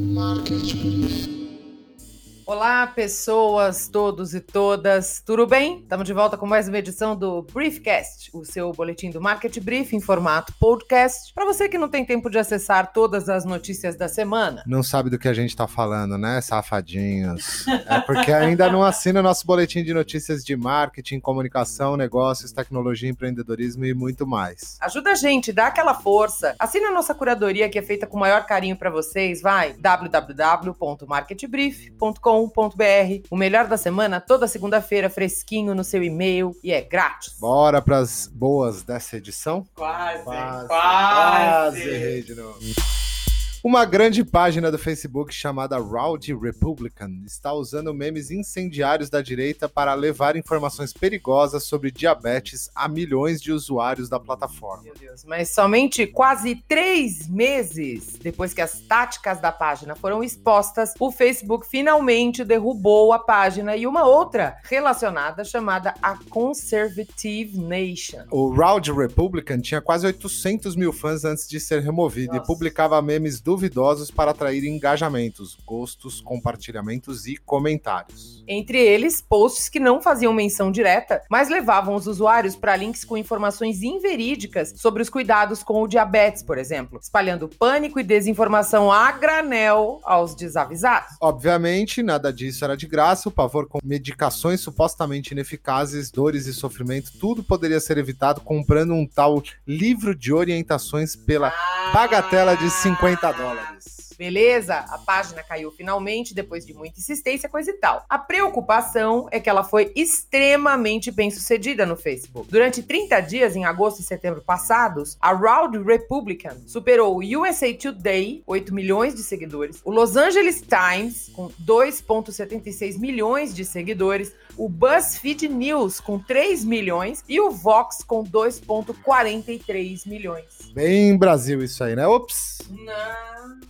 Marketplace. Olá, pessoas, todos e todas, tudo bem? Estamos de volta com mais uma edição do Briefcast, o seu boletim do Market Brief em formato podcast, para você que não tem tempo de acessar todas as notícias da semana. Não sabe do que a gente está falando, né, safadinhos? É porque ainda não assina nosso boletim de notícias de marketing, comunicação, negócios, tecnologia, empreendedorismo e muito mais. Ajuda a gente, dá aquela força. Assina a nossa curadoria que é feita com o maior carinho para vocês, vai www.marketbrief.com o melhor da semana toda segunda-feira, fresquinho no seu e-mail e é grátis. Bora pras boas dessa edição? Quase, Quase, quase. quase novo. Uma grande página do Facebook chamada Rowdy Republican está usando memes incendiários da direita para levar informações perigosas sobre diabetes a milhões de usuários da plataforma. Meu Deus, mas somente quase três meses depois que as táticas da página foram expostas, o Facebook finalmente derrubou a página e uma outra relacionada chamada a Conservative Nation. O Rowdy Republican tinha quase 800 mil fãs antes de ser removido Nossa. e publicava memes duvidosos para atrair engajamentos, gostos, compartilhamentos e comentários. Entre eles, posts que não faziam menção direta, mas levavam os usuários para links com informações inverídicas sobre os cuidados com o diabetes, por exemplo, espalhando pânico e desinformação a granel aos desavisados. Obviamente, nada disso era de graça, o pavor com medicações supostamente ineficazes, dores e sofrimento, tudo poderia ser evitado comprando um tal livro de orientações pela bagatela de 50 dólares. dólares. Beleza? A página caiu finalmente depois de muita insistência, coisa e tal. A preocupação é que ela foi extremamente bem sucedida no Facebook. Durante 30 dias, em agosto e setembro passados, a Round Republican superou o USA Today, 8 milhões de seguidores, o Los Angeles Times, com 2,76 milhões de seguidores, o BuzzFeed News, com 3 milhões, e o Vox, com 2,43 milhões. Bem Brasil isso aí, né? Ops! Não.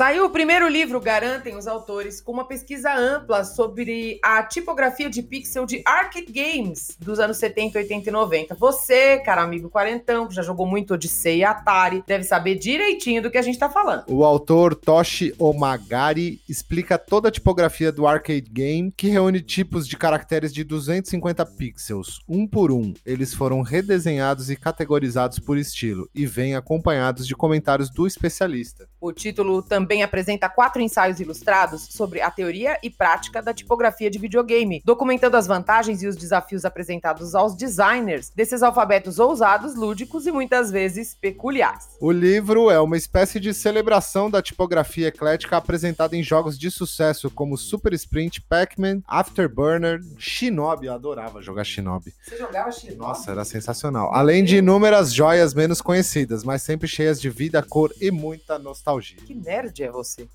Saiu o primeiro livro, garantem os autores, com uma pesquisa ampla sobre a tipografia de pixel de arcade games dos anos 70, 80 e 90. Você, cara amigo quarentão, que já jogou muito Odyssey e Atari, deve saber direitinho do que a gente tá falando. O autor Toshi Omagari explica toda a tipografia do arcade game, que reúne tipos de caracteres de 250 pixels, um por um. Eles foram redesenhados e categorizados por estilo, e vêm acompanhados de comentários do especialista. O título também apresenta quatro ensaios ilustrados sobre a teoria e prática da tipografia de videogame, documentando as vantagens e os desafios apresentados aos designers desses alfabetos ousados, lúdicos e muitas vezes peculiares. O livro é uma espécie de celebração da tipografia eclética apresentada em jogos de sucesso como Super Sprint, Pac-Man, Afterburner, Shinobi. Eu adorava jogar Shinobi. Você jogava Shinobi? Nossa, era sensacional. Além de inúmeras joias menos conhecidas, mas sempre cheias de vida, cor e muita nostalgia. Que nerd é você?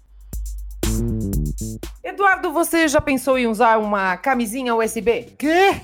Eduardo, você já pensou em usar uma camisinha USB? Quê?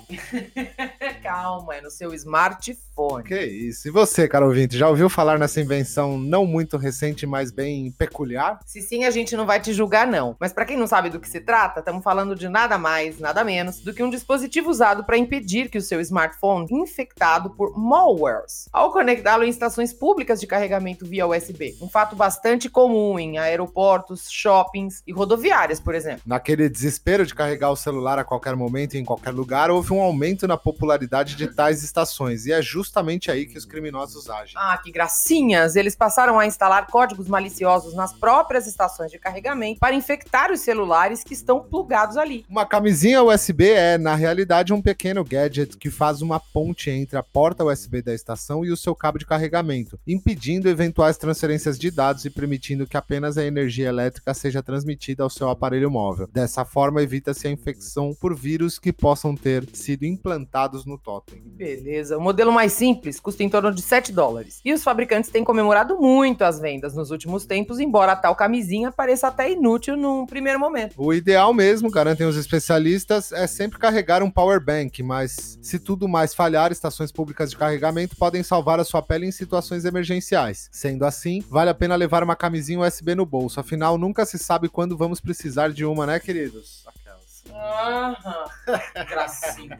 Calma, é no seu smartphone. Que isso? E você, caro ouvinte, já ouviu falar nessa invenção não muito recente, mas bem peculiar? Se sim, a gente não vai te julgar, não. Mas para quem não sabe do que se trata, estamos falando de nada mais, nada menos do que um dispositivo usado para impedir que o seu smartphone infectado por malwares ao conectá-lo em estações públicas de carregamento via USB. Um fato bastante comum em aeroportos, shoppings e rodoviárias, por exemplo. Naquele desespero de carregar o celular a qualquer momento e em qualquer lugar, houve um aumento na popularidade de tais estações, e é justamente aí que os criminosos agem. Ah, que gracinhas! Eles passaram a instalar códigos maliciosos nas próprias estações de carregamento para infectar os celulares que estão plugados ali. Uma camisinha USB é, na realidade, um pequeno gadget que faz uma ponte entre a porta USB da estação e o seu cabo de carregamento, impedindo eventuais transferências de dados e permitindo que apenas a energia elétrica seja transmitida ao seu aparelho móvel. Dessa forma, evita-se a infecção por vírus que possam ter sido implantados no totem. Beleza. O modelo mais simples custa em torno de 7 dólares. E os fabricantes têm comemorado muito as vendas nos últimos tempos, embora a tal camisinha pareça até inútil num primeiro momento. O ideal mesmo, garantem os especialistas, é sempre carregar um power bank, mas se tudo mais falhar, estações públicas de carregamento podem salvar a sua pele em situações emergenciais. Sendo assim, vale a pena levar uma camisinha USB no bolso, afinal nunca se sabe quando vamos precisar de uma, né, queridos? Aquelas. Aham. Gracinha.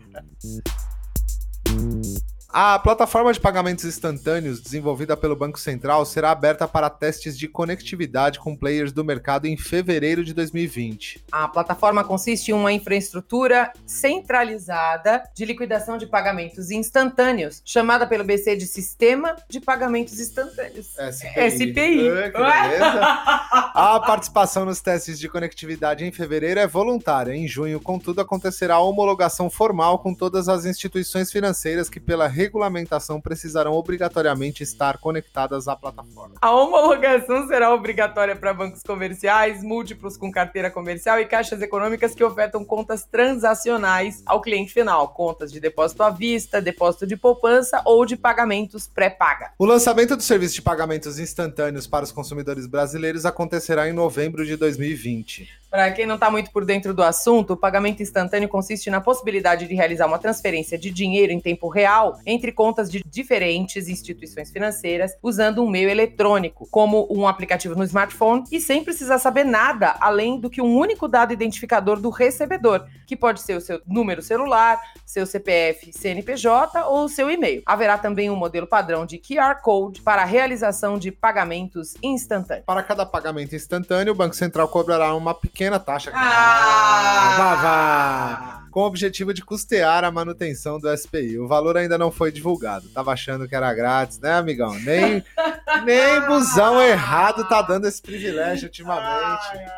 A plataforma de pagamentos instantâneos desenvolvida pelo Banco Central será aberta para testes de conectividade com players do mercado em fevereiro de 2020. A plataforma consiste em uma infraestrutura centralizada de liquidação de pagamentos instantâneos, chamada pelo BC de Sistema de Pagamentos Instantâneos. SPI. SPI. Ah. A participação nos testes de conectividade em fevereiro é voluntária. Em junho, contudo, acontecerá a homologação formal com todas as instituições financeiras que, pela regulamentação, precisarão obrigatoriamente estar conectadas à plataforma. A homologação será obrigatória para bancos comerciais, múltiplos com carteira comercial e caixas econômicas que ofertam contas transacionais ao cliente final, contas de depósito à vista, depósito de poupança ou de pagamentos pré-paga. O lançamento do serviço de pagamentos instantâneos para os consumidores brasileiros acontecerá em novembro de 2020. Para quem não está muito por dentro do assunto, o pagamento instantâneo consiste na possibilidade de realizar uma transferência de dinheiro em tempo real entre contas de diferentes instituições financeiras usando um meio eletrônico, como um aplicativo no smartphone, e sem precisar saber nada além do que um único dado identificador do recebedor, que pode ser o seu número celular, seu CPF, CNPJ ou seu e-mail. Haverá também um modelo padrão de QR Code para a realização de pagamentos instantâneos. Para cada pagamento instantâneo, o Banco Central cobrará uma pequena taxa. Ah! Vá, vá! Com o objetivo de custear a manutenção do SPI. O valor ainda não foi divulgado. Tava achando que era grátis, né, amigão? Nem, nem busão errado tá dando esse privilégio ultimamente.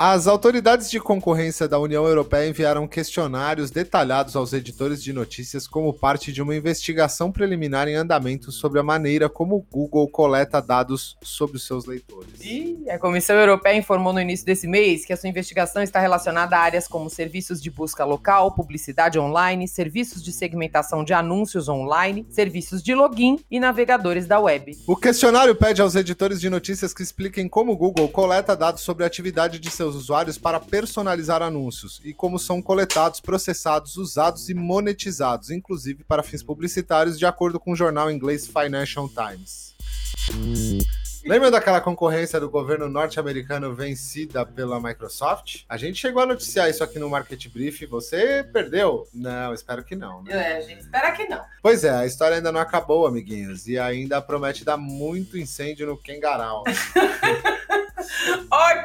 As autoridades de concorrência da União Europeia enviaram questionários detalhados aos editores de notícias como parte de uma investigação preliminar em andamento sobre a maneira como o Google coleta dados sobre os seus leitores. E a Comissão Europeia informou no início desse mês que a sua investigação está relacionada a áreas como serviços de busca local, publicidade online, serviços de segmentação de anúncios online, serviços de login e navegadores da web. O questionário pede aos editores de notícias que expliquem como o Google coleta dados sobre a atividade de seus usuários para personalizar anúncios e como são coletados, processados, usados e monetizados, inclusive para fins publicitários, de acordo com o jornal inglês Financial Times. Lembra daquela concorrência do governo norte-americano vencida pela Microsoft? A gente chegou a noticiar isso aqui no Market Brief. Você perdeu? Não, espero que não. Né? É, a gente espera que não. Pois é, a história ainda não acabou, amiguinhos. E ainda promete dar muito incêndio no Kengarau. ok,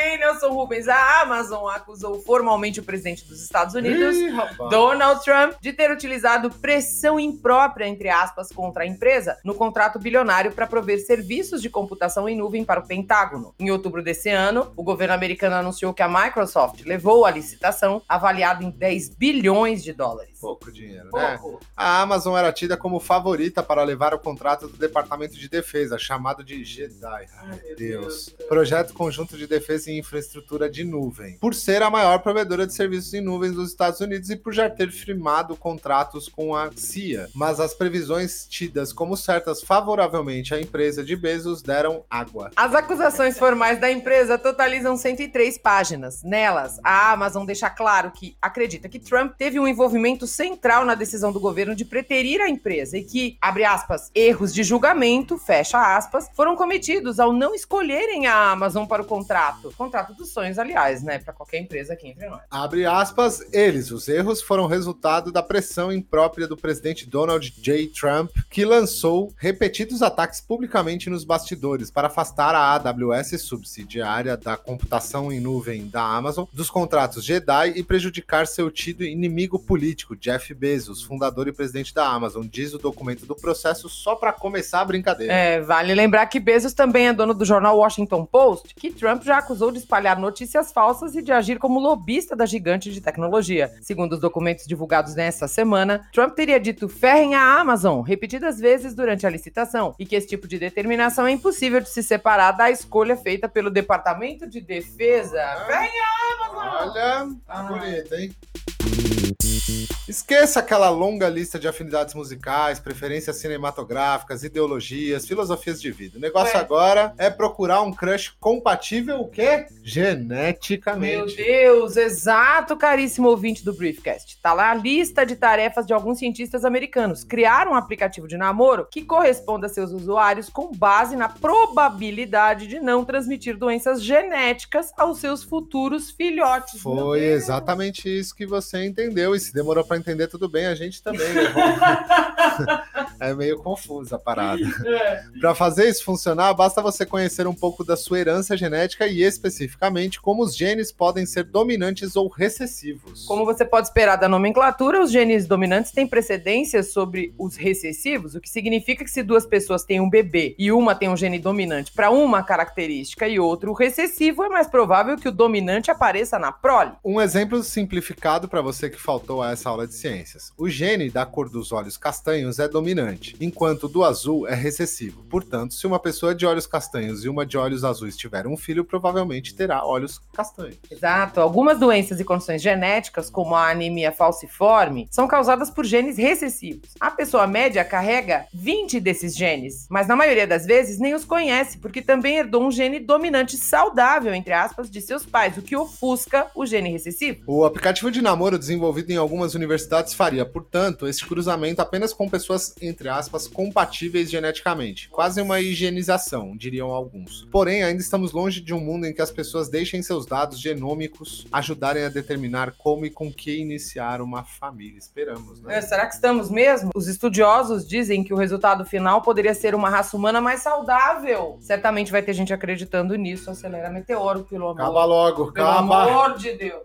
ok, Nelson Rubens. A Amazon acusou formalmente o presidente dos Estados Unidos, Ih. Donald Trump, de ter utilizado pressão imprópria, entre aspas, contra a empresa no contrato bilionário para prover serviços de computação em nuvem para o Pentágono. Em outubro desse ano, o governo americano anunciou que a Microsoft levou a licitação avaliada em 10 bilhões de dólares. Pouco dinheiro, né? Pouco. A Amazon era tida como favorita para levar o contrato do Departamento de Defesa, chamado de Jedi. Ai, meu Deus. Deus. Projeto Conjunto de Defesa e Infraestrutura de Nuvem. Por ser a maior provedora de serviços em nuvens dos Estados Unidos e por já ter firmado contratos com a CIA. Mas as previsões tidas como certas favoravelmente à empresa de Bezos deram água. As acusações formais da empresa totalizam 103 páginas. Nelas, a Amazon deixa claro que acredita que Trump teve um envolvimento central na decisão do governo de preterir a empresa e que, abre aspas, erros de julgamento, fecha aspas, foram cometidos ao não escolherem a Amazon para o contrato. Contrato dos sonhos, aliás, né? Para qualquer empresa aqui entre nós. Abre aspas, eles, os erros, foram resultado da pressão imprópria do presidente Donald J. Trump, que lançou repetidos ataques publicamente nos bastidores para afastar a AWS, subsidiária da computação em nuvem da Amazon, dos contratos Jedi e prejudicar seu tido inimigo político, Jeff Bezos, fundador e presidente da Amazon, diz o documento do processo só para começar a brincadeira. É, vale lembrar que Bezos também é dono do jornal Washington Post, que Trump já acusou de espalhar notícias falsas e de agir como lobista da gigante de tecnologia. Segundo os documentos divulgados nessa semana, Trump teria dito ferrem a Amazon repetidas vezes durante a licitação e que esse tipo de determinação é impossível de se separar da escolha feita pelo Departamento de Defesa. Ferrem a Amazon! Olha, tá Ah. bonito, hein? Esqueça aquela longa lista de afinidades musicais, preferências cinematográficas, ideologias, filosofias de vida. O negócio agora é procurar um crush compatível o quê? Meu Geneticamente. Deus, exato, caríssimo ouvinte do Briefcast. Tá lá a lista de tarefas de alguns cientistas americanos. Criaram um aplicativo de namoro que corresponda a seus usuários com base na probabilidade de não transmitir doenças genéticas aos seus futuros filhotes. Meu Foi exatamente isso que você entendeu. E se demorou para entender tudo bem, a gente também. Né? é meio confusa a parada. É. Para fazer isso funcionar, basta você conhecer um pouco da sua herança genética e especificamente como os genes podem ser dominantes ou recessivos. Como você pode esperar da nomenclatura, os genes dominantes têm precedência sobre os recessivos, o que significa que se duas pessoas têm um bebê e uma tem um gene dominante para uma característica e outro recessivo, é mais provável que o dominante apareça na prole. Um exemplo simplificado para você que faltou a essa aula de ciências. O gene da cor dos olhos castanhos é dominante, enquanto o do azul é recessivo. Portanto, se uma pessoa de olhos castanhos e uma de olhos azuis tiver um filho, provavelmente terá olhos castanhos. Exato. Algumas doenças e condições genéticas, como a anemia falciforme, são causadas por genes recessivos. A pessoa média carrega 20 desses genes, mas na maioria das vezes nem os conhece, porque também herdou um gene dominante saudável, entre aspas, de seus pais, o que ofusca o gene recessivo. O aplicativo de namoro desenvolvido em algumas universidades faria, portanto, esse cruzamento apenas com pessoas, entre aspas, compatíveis geneticamente. Quase uma higienização, diriam alguns. Porém, ainda estamos longe de um mundo em que as pessoas deixem seus dados genômicos ajudarem a determinar como e com que iniciar uma família. Esperamos, né? É, será que estamos mesmo? Os estudiosos dizem que o resultado final poderia ser uma raça humana mais saudável. Certamente vai ter gente acreditando nisso. Acelera meteoro, pelo amor. Acaba logo, pelo acaba. Pelo amor de Deus.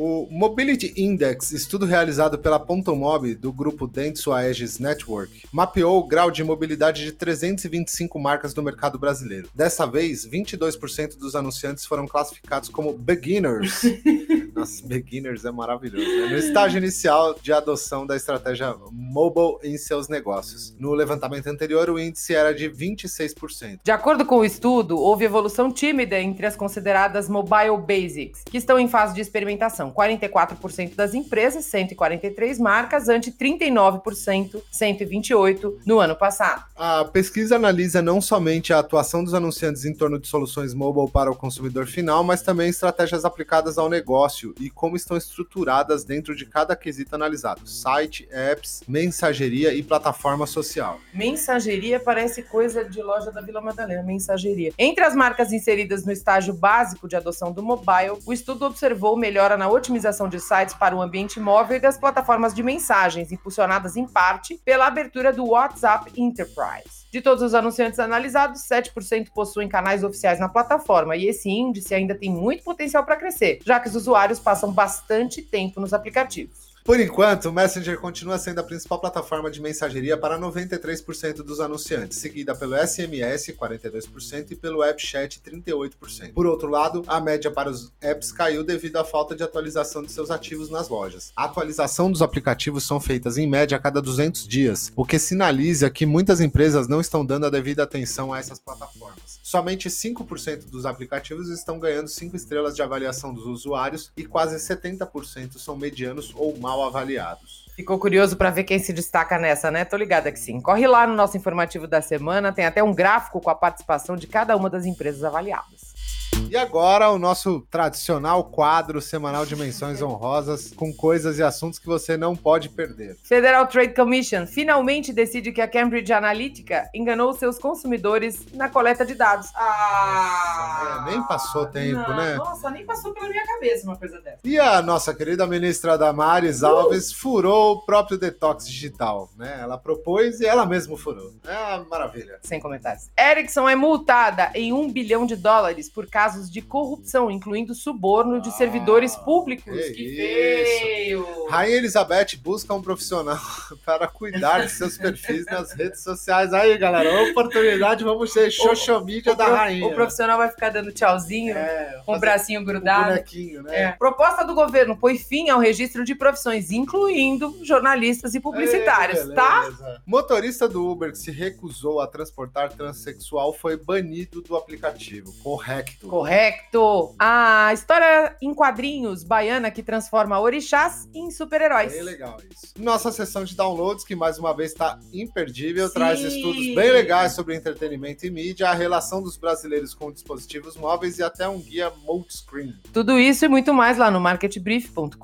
O Mobility Index, estudo realizado pela Pontomob do grupo Dentsu Aegis Network, mapeou o grau de mobilidade de 325 marcas do mercado brasileiro. Dessa vez, 22% dos anunciantes foram classificados como beginners. Nossa, beginners é maravilhoso. Né? No estágio inicial de adoção da estratégia mobile em seus negócios. No levantamento anterior, o índice era de 26%. De acordo com o estudo, houve evolução tímida entre as consideradas mobile basics, que estão em fase de experimentação são 44% das empresas, 143 marcas, ante 39%, 128 no ano passado. A pesquisa analisa não somente a atuação dos anunciantes em torno de soluções mobile para o consumidor final, mas também estratégias aplicadas ao negócio e como estão estruturadas dentro de cada quesito analisado: site, apps, mensageria e plataforma social. Mensageria parece coisa de loja da Vila Madalena, mensageria. Entre as marcas inseridas no estágio básico de adoção do mobile, o estudo observou melhora na otimização de sites para o ambiente móvel e das plataformas de mensagens, impulsionadas em parte pela abertura do WhatsApp Enterprise. De todos os anunciantes analisados, 7% possuem canais oficiais na plataforma, e esse índice ainda tem muito potencial para crescer, já que os usuários passam bastante tempo nos aplicativos. Por enquanto, o Messenger continua sendo a principal plataforma de mensageria para 93% dos anunciantes, seguida pelo SMS, 42%, e pelo AppChat, 38%. Por outro lado, a média para os apps caiu devido à falta de atualização de seus ativos nas lojas. A atualização dos aplicativos são feitas em média a cada 200 dias, o que sinaliza que muitas empresas não estão dando a devida atenção a essas plataformas. Somente 5% dos aplicativos estão ganhando 5 estrelas de avaliação dos usuários e quase 70% são medianos ou mal avaliados. Ficou curioso para ver quem se destaca nessa, né? Tô ligada que sim. Corre lá no nosso informativo da semana, tem até um gráfico com a participação de cada uma das empresas avaliadas. E agora o nosso tradicional quadro semanal de menções honrosas com coisas e assuntos que você não pode perder. Federal Trade Commission finalmente decide que a Cambridge Analytica enganou seus consumidores na coleta de dados. Ah! É, nem passou tempo, não, né? Nossa, nem passou pela minha cabeça uma coisa dessa. E a nossa querida ministra Damares Alves uh! furou o próprio detox digital, né? Ela propôs e ela mesma furou. É uma maravilha. Sem comentários. Ericsson é multada em um bilhão de dólares por casos de corrupção, incluindo suborno de ah, servidores públicos. Que, que feio! Rainha Elizabeth busca um profissional para cuidar de seus perfis nas redes sociais. Aí, galera, oportunidade, vamos ser social media da rainha. O profissional vai ficar dando tchauzinho, é, com o bracinho grudado. Um bonequinho, né? É. Proposta do governo põe fim ao registro de profissões, incluindo jornalistas e publicitários, Ei, tá? Motorista do Uber que se recusou a transportar transexual foi banido do aplicativo. Correto. Correto. A história em quadrinhos baiana que transforma orixás em super-heróis. Bem legal isso. Nossa sessão de downloads, que mais uma vez está imperdível, Sim. traz estudos bem legais sobre entretenimento e mídia, a relação dos brasileiros com dispositivos móveis e até um guia multiscreen. Tudo isso e muito mais lá no marketbrief.com.br.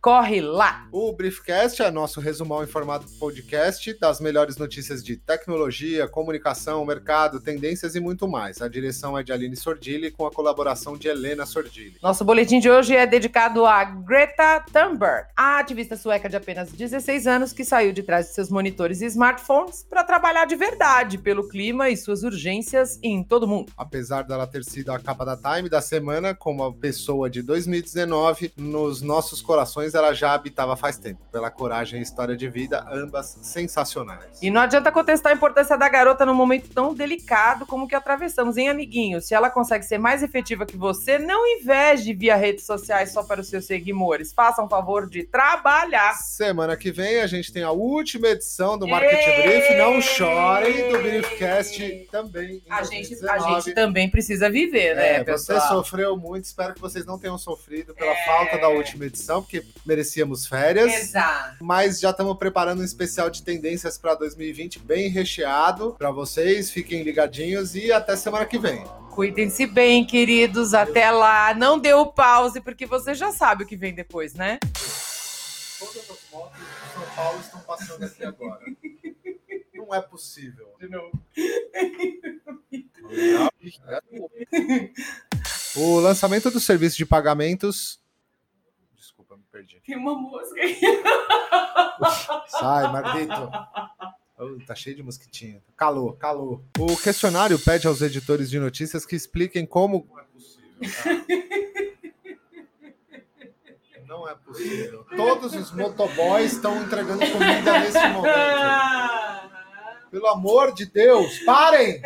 Corre lá! O Briefcast é nosso resumão em formato podcast das melhores notícias de tecnologia, comunicação, mercado, tendências e muito mais. A direção é de Aline Sordi Sordilli com a colaboração de Helena Sordilli. Nosso boletim de hoje é dedicado a Greta Thunberg, a ativista sueca de apenas 16 anos que saiu de trás de seus monitores e smartphones para trabalhar de verdade pelo clima e suas urgências em todo o mundo. Apesar dela ter sido a capa da Time da semana, como a pessoa de 2019, nos nossos corações ela já habitava faz tempo, pela coragem e história de vida, ambas sensacionais. E não adianta contestar a importância da garota num momento tão delicado como o que atravessamos, hein, amiguinho? Se ela consegue ser mais efetiva que você, não inveje via redes sociais só para os seus seguidores. Faça um favor de trabalhar. Semana que vem a gente tem a última edição do Market Brief. Não chorem do Briefcast também. A gente, a gente também precisa viver, né, é, pessoal? Você sofreu muito, espero que vocês não tenham sofrido pela é... falta da última edição, porque merecíamos férias. Exato. Mas já estamos preparando um especial de tendências para 2020 bem recheado para vocês. Fiquem ligadinhos e até semana que vem. Cuidem-se bem, queridos. Até lá. Não deu pause, porque você já sabe o que vem depois, né? Todas as motos de São Paulo estão passando aqui agora. Não é possível. De novo. O lançamento do serviço de pagamentos. Desculpa, me perdi. Tem uma música aí. Sai, Mardito. Tá cheio de mosquitinha. Calor, calor. O questionário pede aos editores de notícias que expliquem como. Não é possível. Tá? Não é possível. Todos os motoboys estão entregando comida nesse momento. Pelo amor de Deus, parem!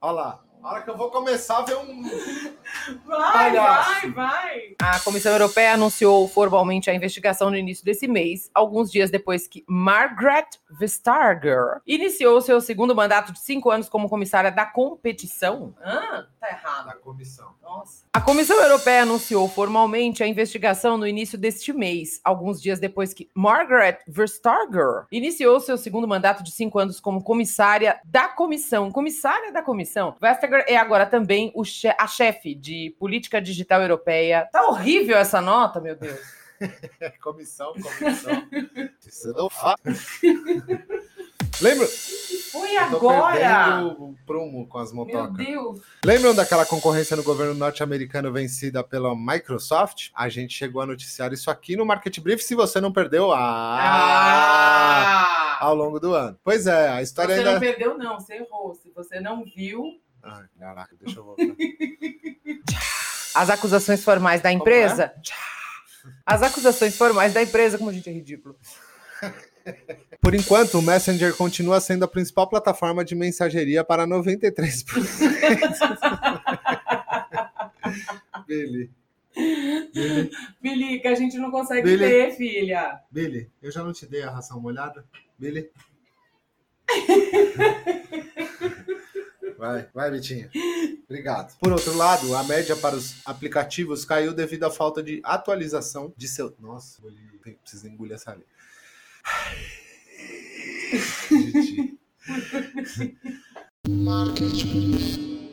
Olha lá. A hora que eu vou começar a ver um. Vai, palhaço. vai, vai. A Comissão Europeia anunciou formalmente a investigação no início desse mês, alguns dias depois que Margaret Vestager iniciou seu segundo mandato de cinco anos como comissária da competição. Ah, tá errado. Da comissão. Nossa. A Comissão Europeia anunciou formalmente a investigação no início deste mês, alguns dias depois que Margaret Vestager iniciou seu segundo mandato de cinco anos como comissária da comissão. Comissária da comissão. Vestager é agora também che a chefe de política digital europeia. Tá horrível essa nota, meu Deus. comissão, comissão. Isso não faz. Lembra? Foi agora! o prumo com as motocas. Meu Deus! Lembram daquela concorrência no governo norte-americano vencida pela Microsoft? A gente chegou a noticiar isso aqui no Market Brief. Se você não perdeu, ah, ah! ao longo do ano. Pois é, a história você ainda. Você não perdeu, não, você errou. Se você não viu. Ai, caraca, deixa eu voltar. As acusações formais da empresa. É? As acusações formais da empresa, como a gente é ridículo. Por enquanto, o Messenger continua sendo a principal plataforma de mensageria para 93%. Billy. Billy. Billy, que a gente não consegue Billy. ter, filha. Billy, eu já não te dei a ração molhada? Billy? Vai, vai, Vitinho. Obrigado. Por outro lado, a média para os aplicativos caiu devido à falta de atualização de seu. Nossa, preciso engolir essa ali. Marketing.